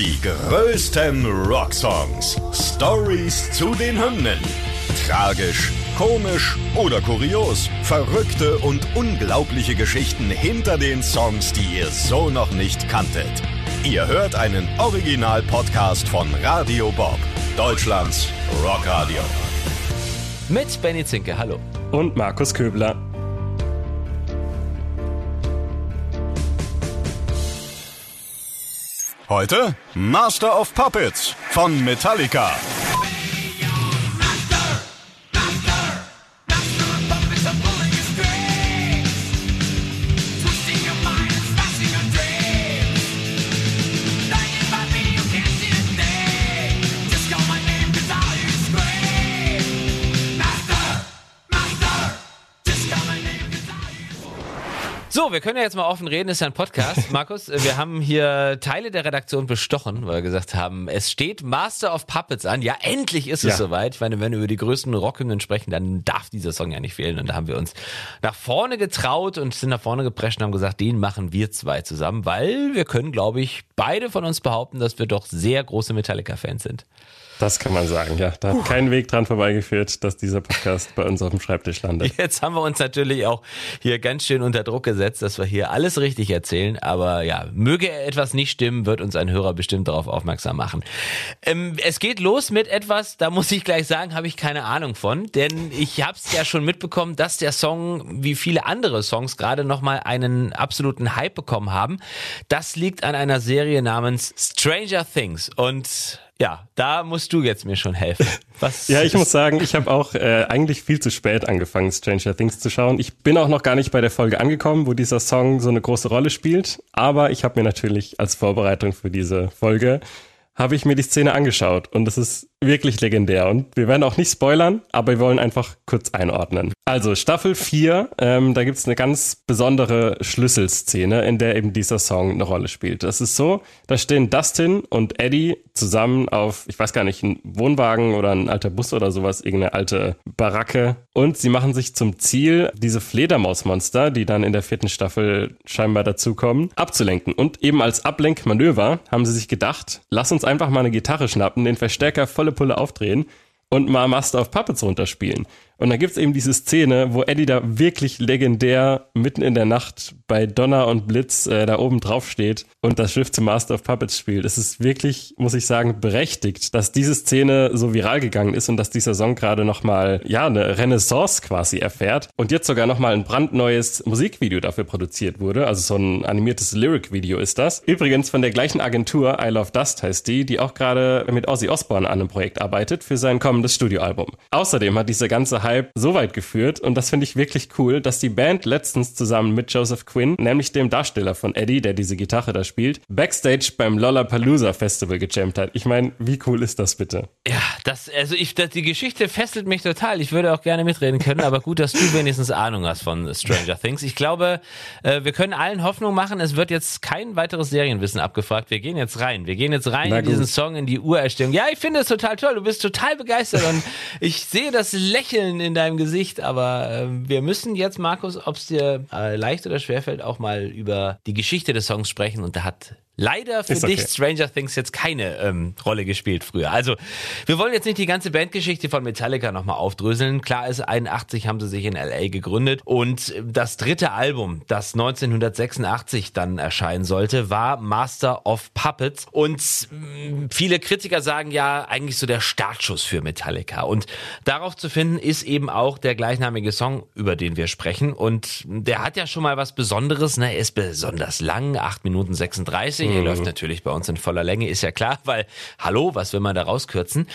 Die größten Rocksongs. Stories zu den Hymnen. Tragisch, komisch oder kurios. Verrückte und unglaubliche Geschichten hinter den Songs, die ihr so noch nicht kanntet. Ihr hört einen Original-Podcast von Radio Bob, Deutschlands Rockradio. Mit Benny Zinke, hallo. Und Markus Köbler. Heute Master of Puppets von Metallica. So, wir können ja jetzt mal offen reden, ist ja ein Podcast. Markus, äh, wir haben hier Teile der Redaktion bestochen, weil wir gesagt haben, es steht Master of Puppets an. Ja, endlich ist es Ja. soweit. Ich meine, wenn wir über die größten Rockhymnen sprechen, dann darf dieser Song ja nicht fehlen. Und da haben wir uns nach vorne getraut und sind nach vorne geprescht und haben gesagt, den machen wir zwei zusammen, weil wir können, glaube ich, beide von uns behaupten, dass wir doch sehr große Metallica-Fans sind. Das kann man sagen, ja. Da hat kein Weg dran vorbeigeführt, dass dieser Podcast bei uns auf dem Schreibtisch landet. Jetzt haben wir uns natürlich auch hier ganz schön unter Druck gesetzt, dass wir hier alles richtig erzählen. Aber ja, möge etwas nicht stimmen, wird uns ein Hörer bestimmt darauf aufmerksam machen. Ähm, es geht los mit etwas, da muss ich gleich sagen, habe ich keine Ahnung von. Denn ich habe es ja schon mitbekommen, dass der Song, wie viele andere Songs, gerade nochmal einen absoluten Hype bekommen haben. Das liegt an einer Serie namens Stranger Things. Und ja, da musst du jetzt mir schon helfen. Was Ja, ich muss sagen, ich habe auch äh, eigentlich viel zu spät angefangen, Stranger Things zu schauen. Ich bin auch noch gar nicht bei der Folge angekommen, wo dieser Song so eine große Rolle spielt. Aber ich habe mir natürlich als Vorbereitung für diese Folge habe ich mir die Szene angeschaut und es ist wirklich legendär. Und wir werden auch nicht spoilern, aber wir wollen einfach kurz einordnen. Also Staffel 4, ähm, da gibt's eine ganz besondere Schlüsselszene, in der eben dieser Song eine Rolle spielt. Das ist so, da stehen Dustin und Eddie zusammen auf, ich weiß gar nicht, ein Wohnwagen oder ein alter Bus oder sowas, irgendeine alte Baracke. Und sie machen sich zum Ziel, diese Fledermausmonster, die dann in der vierten Staffel scheinbar dazukommen, abzulenken. Und eben als Ablenkmanöver haben sie sich gedacht, lass uns einfach mal eine Gitarre schnappen, den Verstärker volle Pulle aufdrehen und mal Master of Puppets runterspielen. Und dann gibt's eben diese Szene, wo Eddie da wirklich legendär mitten in der Nacht bei Donner und Blitz äh, da oben drauf steht und das Schiff zum Master of Puppets spielt. Es ist wirklich, muss ich sagen, berechtigt, dass diese Szene so viral gegangen ist und dass dieser Song gerade nochmal, ja, eine Renaissance quasi erfährt und jetzt sogar nochmal ein brandneues Musikvideo dafür produziert wurde. Also so ein animiertes Lyric-Video ist das. Übrigens von der gleichen Agentur, I Love Dust heißt die, die auch gerade mit Ozzy Osbourne an einem Projekt arbeitet für sein kommendes Studioalbum. Außerdem hat dieser ganze Hype so weit geführt und das finde ich wirklich cool, dass die Band letztens zusammen mit Joseph Quinn, nämlich dem Darsteller von Eddie, der diese Gitarre da spielt, Backstage beim Lollapalooza Festival gejammt hat. Ich meine, wie cool ist das bitte? Ja, das, also ich, das, die Geschichte fesselt mich total. Ich würde auch gerne mitreden können, aber gut, dass du wenigstens Ahnung hast von Stranger Things. Ich glaube, äh, wir können allen Hoffnung machen. Es wird jetzt kein weiteres Serienwissen abgefragt. Wir gehen jetzt rein. Wir gehen jetzt rein in diesen. Song, in die Urerstellung. Ja, ich finde es total toll. Du bist total begeistert und ich sehe das Lächeln in deinem Gesicht. Aber äh, wir müssen jetzt, Markus, ob es dir äh, leicht oder schwer fällt, auch mal über die Geschichte des Songs sprechen. Und da hat leider für okay. dich Stranger Things jetzt keine ähm, Rolle gespielt früher. Also, wir wollen jetzt nicht die ganze Bandgeschichte von Metallica nochmal aufdröseln. Klar ist, 81 haben sie sich in LA gegründet und das dritte Album, das 1986 dann erscheinen sollte, war Master of Puppets und mh, viele Kritiker sagen ja eigentlich so der Startschuss für Metallica und darauf zu finden ist eben auch der gleichnamige Song, über den wir sprechen und der hat ja schon mal was Besonderes, ne? er ist besonders lang, 8 Minuten 36, er läuft natürlich bei uns in voller Länge, ist ja klar, weil, hallo, was will man da rauskürzen?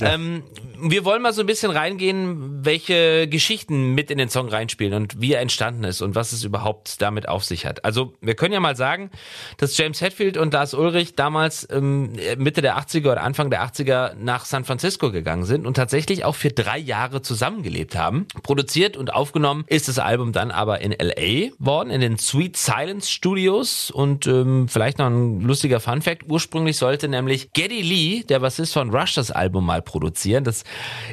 Ähm, wir wollen mal so ein bisschen reingehen, welche Geschichten mit in den Song reinspielen und wie er entstanden ist und was es überhaupt damit auf sich hat. Also wir können ja mal sagen, dass James Hetfield und Lars Ulrich damals ähm, Mitte der 80er oder Anfang der 80er nach San Francisco gegangen sind und tatsächlich auch für drei Jahre zusammengelebt haben. Produziert und aufgenommen ist das Album dann aber in LA worden, in den Sweet Silence Studios und ähm, vielleicht noch ein ein lustiger Funfact. Ursprünglich sollte nämlich Geddy Lee, der Bassist von Rush, das Album mal produzieren. Das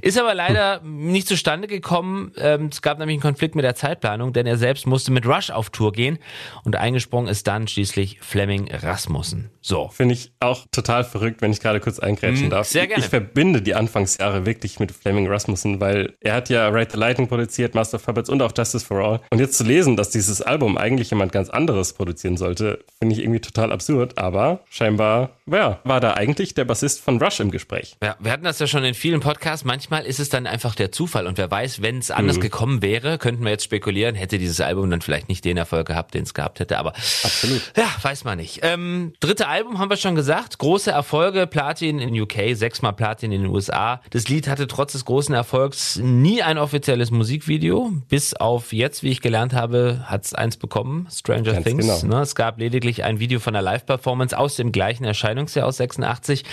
ist aber leider hm. nicht zustande gekommen. Ähm, es gab nämlich einen Konflikt mit der Zeitplanung, denn er selbst musste mit Rush auf Tour gehen und eingesprungen ist dann schließlich Fleming Rasmussen. So. Finde ich auch total verrückt, wenn ich gerade kurz eingrätschen hm, darf. Sehr gerne. Ich verbinde die Anfangsjahre wirklich mit Fleming Rasmussen, weil er hat ja Ride the Lightning produziert, Master of Puppets und auch Justice for All. Und jetzt zu lesen, dass dieses Album eigentlich jemand ganz anderes produzieren sollte, finde ich irgendwie total absurd. Aber scheinbar, ja, war da eigentlich der Bassist von Rush im Gespräch. Ja, wir hatten das ja schon in vielen Podcasts. Manchmal ist es dann einfach der Zufall. Und wer weiß, wenn es anders mhm. gekommen wäre, könnten wir jetzt spekulieren, hätte dieses Album dann vielleicht nicht den Erfolg gehabt, den es gehabt hätte. Aber absolut. Ja, weiß man nicht. Ähm, dritte Album haben wir schon gesagt. Große Erfolge, Platin in UK, sechsmal Platin in den USA. Das Lied hatte trotz des großen Erfolgs nie ein offizielles Musikvideo. Bis auf jetzt, wie ich gelernt habe, hat es eins bekommen, Stranger Ganz Things. Genau. Ne? Es gab lediglich ein Video von einer Live-Performance aus dem gleichen Erscheinungsjahr aus 86.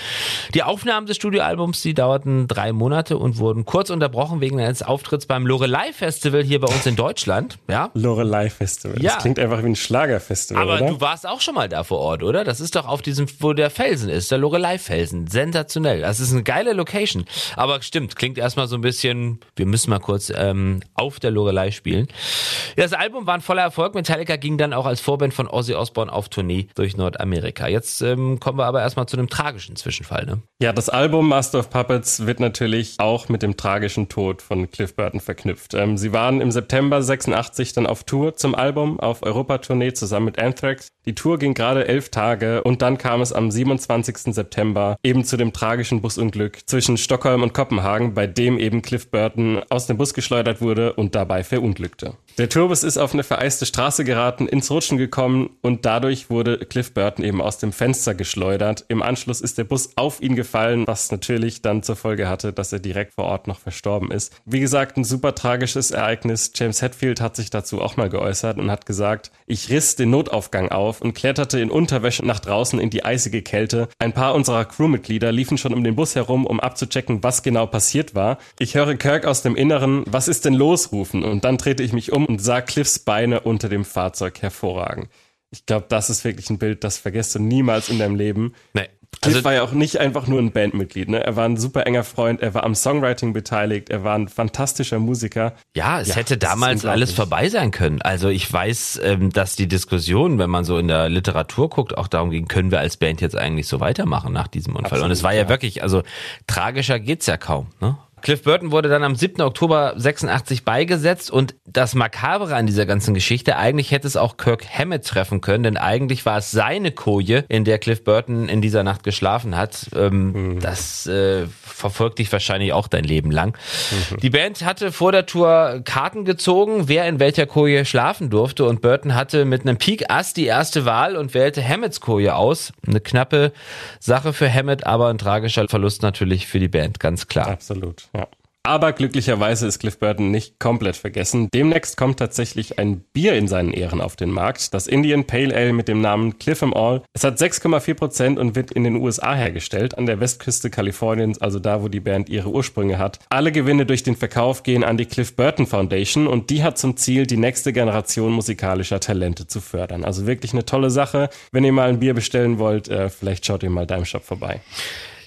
Die Aufnahmen des Studioalbums, die dauerten drei Monate und wurden kurz unterbrochen wegen eines Auftritts beim Lorelei Festival hier bei uns in Deutschland. Ja. Lorelei Festival. Ja. Das klingt einfach wie ein Schlagerfestival. Aber oder? du warst auch schon mal da vor Ort, oder? Das ist doch auf diesem, wo der Felsen ist, der Lorelei Felsen. Sensationell. Das ist eine geile Location. Aber stimmt, klingt erstmal so ein bisschen, wir müssen mal kurz ähm, auf der Lorelei spielen. Das Album war ein voller Erfolg. Metallica ging dann auch als Vorband von Ozzy Osbourne auf Tournee durch Nordamerika. Jetzt ähm, kommen wir aber erstmal zu einem tragischen Zwischenfall. Ne? Ja, das Album Master of Puppets wird natürlich auch mit dem tragischen Tod von Cliff Burton verknüpft. Ähm, sie waren im September 86 dann auf Tour zum Album, auf Europa-Tournee zusammen mit Anthrax. Die Tour ging gerade elf Tage und dann kam es am 27. September eben zu dem tragischen Busunglück zwischen Stockholm und Kopenhagen, bei dem eben Cliff Burton aus dem Bus geschleudert wurde und dabei verunglückte. Der Tourbus ist auf eine vereiste Straße geraten, ins Rutschen gekommen und dadurch wurde Cliff Burton eben aus dem Fenster geschleudert. Im Anschluss ist der Bus auf ihn gefallen, was natürlich dann zur Folge hatte, dass er direkt vor Ort noch verstorben ist. Wie gesagt, ein super tragisches Ereignis. James Hetfield hat sich dazu auch mal geäußert und hat gesagt, ich riss den Notaufgang auf und kletterte in Unterwäsche nach draußen in die eisige Kälte. Ein paar unserer Crewmitglieder liefen schon um den Bus herum, um abzuchecken, was genau passiert war. Ich höre Kirk aus dem Inneren, was ist denn los, rufen und dann drehte ich mich um und sah Cliffs Beine unter dem Fahrzeug hervorragen. Ich glaube, das ist wirklich ein Bild, das vergisst du niemals in deinem Leben. Nee. Cliff also, war ja auch nicht einfach nur ein Bandmitglied, ne? Er war ein super enger Freund, er war am Songwriting beteiligt, er war ein fantastischer Musiker. Ja, es ja, hätte damals alles vorbei sein können. Also ich weiß, ähm, dass die Diskussion, wenn man so in der Literatur guckt, auch darum ging, können wir als Band jetzt eigentlich so weitermachen nach diesem Unfall. Absolut, Und es war ja, ja wirklich, also tragischer geht's ja kaum, ne? Cliff Burton wurde dann am 7. Oktober 86 beigesetzt und das Makabre an dieser ganzen Geschichte, eigentlich hätte es auch Kirk Hammett treffen können, denn eigentlich war es seine Koje, in der Cliff Burton in dieser Nacht geschlafen hat. Ähm, mhm. Das äh, verfolgt dich wahrscheinlich auch dein Leben lang. Mhm. Die Band hatte vor der Tour Karten gezogen, wer in welcher Koje schlafen durfte und Burton hatte mit einem Peak Ass die erste Wahl und wählte Hammetts Koje aus. Eine knappe Sache für Hammett, aber ein tragischer Verlust natürlich für die Band, ganz klar. Absolut. Ja. Aber glücklicherweise ist Cliff Burton nicht komplett vergessen. Demnächst kommt tatsächlich ein Bier in seinen Ehren auf den Markt. Das Indian Pale Ale mit dem Namen Cliff All. Es hat 6,4 Prozent und wird in den USA hergestellt, an der Westküste Kaliforniens, also da, wo die Band ihre Ursprünge hat. Alle Gewinne durch den Verkauf gehen an die Cliff Burton Foundation und die hat zum Ziel, die nächste Generation musikalischer Talente zu fördern. Also wirklich eine tolle Sache. Wenn ihr mal ein Bier bestellen wollt, äh, vielleicht schaut ihr mal da im Shop vorbei.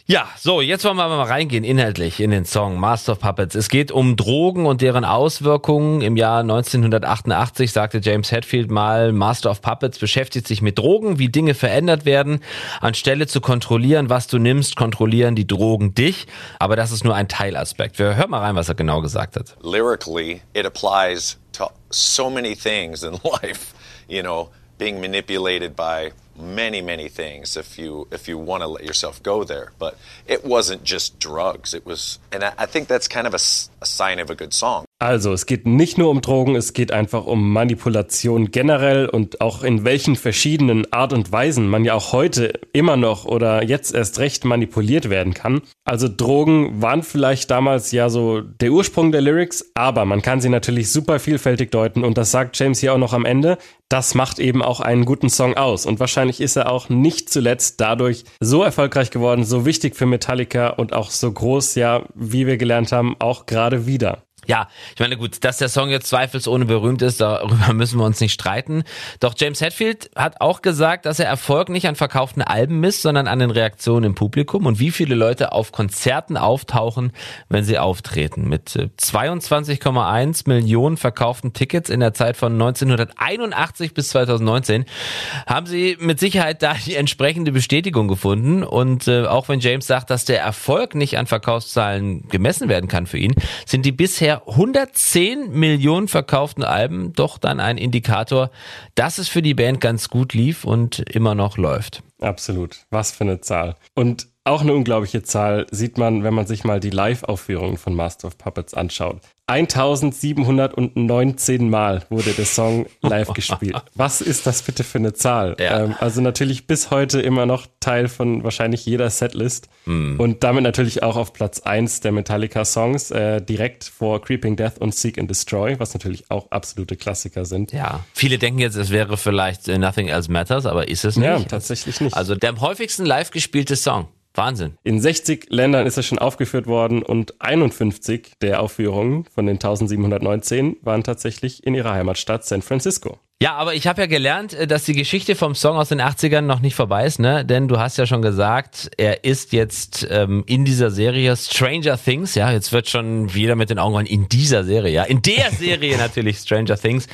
Ja, so, jetzt wollen wir mal reingehen inhaltlich in den Song Master of Puppets. Es geht um Drogen und deren Auswirkungen. Im Jahr 1988 sagte James Hetfield mal, Master of Puppets beschäftigt sich mit Drogen, wie Dinge verändert werden. Anstelle zu kontrollieren, was du nimmst, kontrollieren die Drogen dich. Aber das ist nur ein Teilaspekt. Wir hören mal rein, was er genau gesagt hat. Lyrically, it applies to so many things in life, you know, being manipulated by many many things if you if you want to let yourself go there but it wasn't just drugs it was and i, think that's kind of a, a sign of a good song Also, es geht nicht nur um Drogen, es geht einfach um Manipulation generell und auch in welchen verschiedenen Art und Weisen man ja auch heute immer noch oder jetzt erst recht manipuliert werden kann. Also Drogen waren vielleicht damals ja so der Ursprung der Lyrics, aber man kann sie natürlich super vielfältig deuten und das sagt James hier auch noch am Ende. Das macht eben auch einen guten Song aus und wahrscheinlich ist er auch nicht zuletzt dadurch so erfolgreich geworden, so wichtig für Metallica und auch so groß, ja, wie wir gelernt haben, auch gerade wieder. Ja, ich meine, gut, dass der Song jetzt zweifelsohne berühmt ist, darüber müssen wir uns nicht streiten. Doch James Hetfield hat auch gesagt, dass er Erfolg nicht an verkauften Alben misst, sondern an den Reaktionen im Publikum und wie viele Leute auf Konzerten auftauchen, wenn sie auftreten. Mit 22,1 äh, Millionen verkauften Tickets in der Zeit von 1981 bis 2019 haben sie mit Sicherheit da die entsprechende Bestätigung gefunden. Und äh, auch wenn James sagt, dass der Erfolg nicht an Verkaufszahlen gemessen werden kann für ihn, sind die bisher der 110 Millionen verkauften Alben doch dann ein Indikator, dass es für die Band ganz gut lief und immer noch läuft. Absolut. Was für eine Zahl. Und auch eine unglaubliche Zahl sieht man, wenn man sich mal die Live-Aufführungen von Master of Puppets anschaut. 1719 Mal wurde der Song live gespielt. Was ist das bitte für eine Zahl? Ja. Ähm, also natürlich bis heute immer noch Teil von wahrscheinlich jeder Setlist mm. und damit natürlich auch auf Platz 1 der Metallica-Songs, äh, direkt vor Creeping Death und Seek and Destroy, was natürlich auch absolute Klassiker sind. Ja, viele denken jetzt, es wäre vielleicht uh, Nothing Else Matters, aber ist es nicht. Ja, tatsächlich nicht. Also der am häufigsten live gespielte Song. Wahnsinn. In 60 Ländern ist er schon aufgeführt worden und 51 der Aufführungen von den 1719 waren tatsächlich in ihrer Heimatstadt San Francisco. Ja, aber ich habe ja gelernt, äh, dass die Geschichte vom Song aus den 80ern noch nicht vorbei ist, ne? Denn du hast ja schon gesagt, er ist jetzt ähm, in dieser Serie Stranger Things, ja, jetzt wird schon wieder mit den Augen rollen, in dieser Serie, ja, in der Serie natürlich Stranger Things,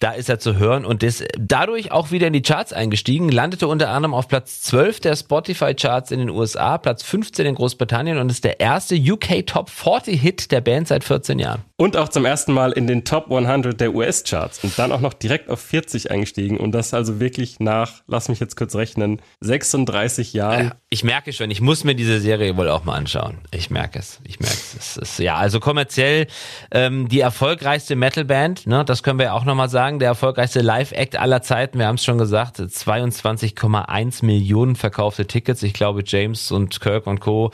da ist er zu hören und ist dadurch auch wieder in die Charts eingestiegen, landete unter anderem auf Platz 12 der Spotify Charts in den USA, Platz 15 in Großbritannien und ist der erste UK Top 40 Hit der Band seit 14 Jahren. Und auch zum ersten Mal in den Top 100 der US Charts und dann auch noch direkt auf 40 eingestiegen und das also wirklich nach, lass mich jetzt kurz rechnen, 36 Jahren. Ich merke schon, ich muss mir diese Serie wohl auch mal anschauen. Ich merke es, ich merke es. es ist, ja, also kommerziell ähm, die erfolgreichste Metalband, ne, das können wir ja auch nochmal sagen, der erfolgreichste Live-Act aller Zeiten, wir haben es schon gesagt, 22,1 Millionen verkaufte Tickets. Ich glaube, James und Kirk und Co.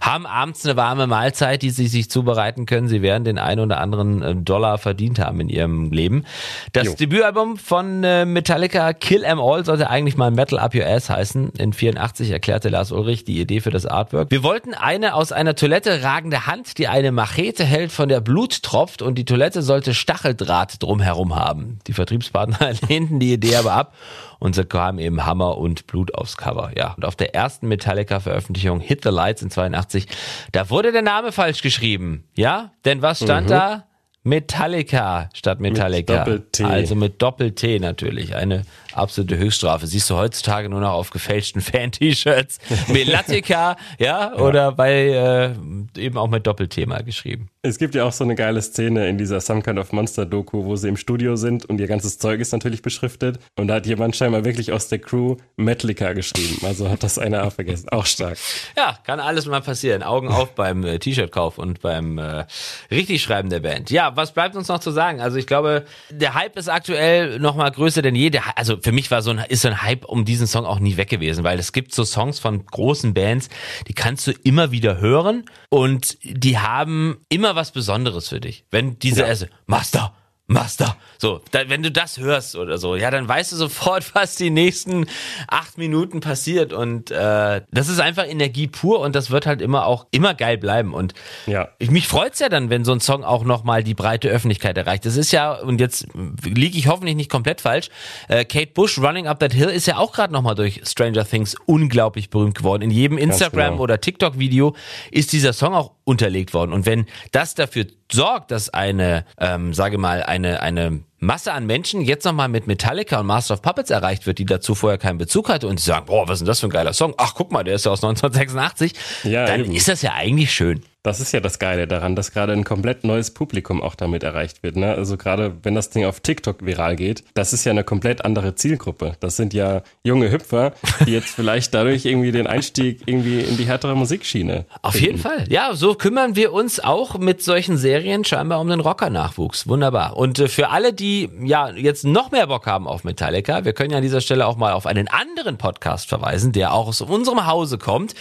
haben abends eine warme Mahlzeit, die sie sich zubereiten können. Sie werden den einen oder anderen äh, Dollar verdient haben in ihrem Leben. Das jo. Debütalbum von äh, Metallica Kill Em All sollte eigentlich mal Metal Up Your Ass heißen. In 84 erklärte Lars Ulrich die Idee für das Artwork. Wir wollten eine aus einer Toilette ragende Hand, die eine Machete hält, von der Blut tropft und die Toilette sollte Stacheldraht drumherum haben. Die Vertriebspartner lehnten die Idee aber ab und so kam eben Hammer und Blut aufs Cover. Ja, und auf der ersten Metallica-Veröffentlichung Hit the Lights in 82, da wurde der Name falsch geschrieben. Ja, denn was stand mhm. da? Metallica statt Metallica. Mit. Also mit Doppel-T natürlich. Eine absolute Höchststrafe. Siehst du heutzutage nur noch auf gefälschten Fan-T-Shirts. Melatica, ja, oder bei äh, eben auch mit Doppel-T mal geschrieben. Es gibt ja auch so eine geile Szene in dieser Some Kind of Monster Doku, wo sie im Studio sind und ihr ganzes Zeug ist natürlich beschriftet. Und da hat jemand scheinbar wirklich aus der Crew Metallica geschrieben. Also hat das einer auch vergessen. Auch stark. Ja, kann alles mal passieren. Augen auf beim äh, T-Shirt-Kauf und beim äh, Richtigschreiben der Band. Ja, was bleibt uns noch zu sagen? Also ich glaube, der Hype ist aktuell noch mal größer denn je. Der, also für mich war so ein, ist so ein Hype um diesen Song auch nie weg gewesen, weil es gibt so Songs von großen Bands, die kannst du immer wieder hören und die haben immer was Besonderes für dich. Wenn diese ja. Master, Master. So, da, wenn du das hörst oder so, ja, dann weißt du sofort, was die nächsten acht Minuten passiert. Und äh, das ist einfach Energie pur und das wird halt immer auch immer geil bleiben. Und ja. ich, mich freut's ja dann, wenn so ein Song auch nochmal die breite Öffentlichkeit erreicht. Das ist ja, und jetzt liege ich hoffentlich nicht komplett falsch, äh, Kate Bush Running Up That Hill ist ja auch gerade nochmal durch Stranger Things unglaublich berühmt geworden. In jedem Instagram- genau. oder TikTok-Video ist dieser Song auch unterlegt worden. Und wenn das dafür sorgt, dass eine, ähm, sage mal, eine, eine Masse an Menschen jetzt nochmal mit Metallica und Master of Puppets erreicht wird, die dazu vorher keinen Bezug hatte und sie sagen, boah, was ist denn das für ein geiler Song? Ach, guck mal, der ist ja aus 1986. Ja, dann eben. ist das ja eigentlich schön. Das ist ja das Geile daran, dass gerade ein komplett neues Publikum auch damit erreicht wird. Ne? Also gerade wenn das Ding auf TikTok viral geht, das ist ja eine komplett andere Zielgruppe. Das sind ja junge Hüpfer, die jetzt vielleicht dadurch irgendwie den Einstieg irgendwie in die härtere Musikschiene. Auf finden. jeden Fall. Ja, so kümmern wir uns auch mit solchen Serien scheinbar um den Rocker-Nachwuchs. Wunderbar. Und äh, für alle, die ja jetzt noch mehr Bock haben auf Metallica, wir können ja an dieser Stelle auch mal auf einen anderen Podcast verweisen, der auch aus unserem Hause kommt.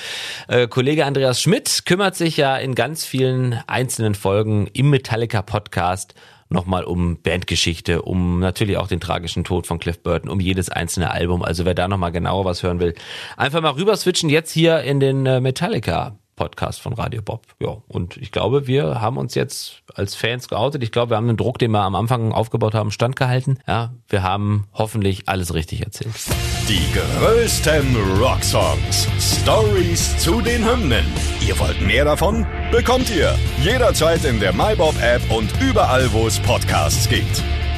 Äh, Kollege Andreas Schmidt kümmert sich ja in in ganz vielen einzelnen Folgen im Metallica Podcast nochmal um Bandgeschichte, um natürlich auch den tragischen Tod von Cliff Burton, um jedes einzelne Album. Also wer da nochmal genauer was hören will, einfach mal rüber switchen jetzt hier in den äh, Metallica Podcast von Radio Bob. Ja, und ich glaube, wir haben uns jetzt als Fans geoutet. Ich glaube, wir haben den Druck, den wir am Anfang aufgebaut haben, standgehalten. Ja, wir haben hoffentlich alles richtig erzählt. Die größten Rocksongs. Stories zu den Hymnen. Ihr wollt mehr davon? Bekommt ihr jederzeit in der MyBob App und überall, wo es Podcasts gibt.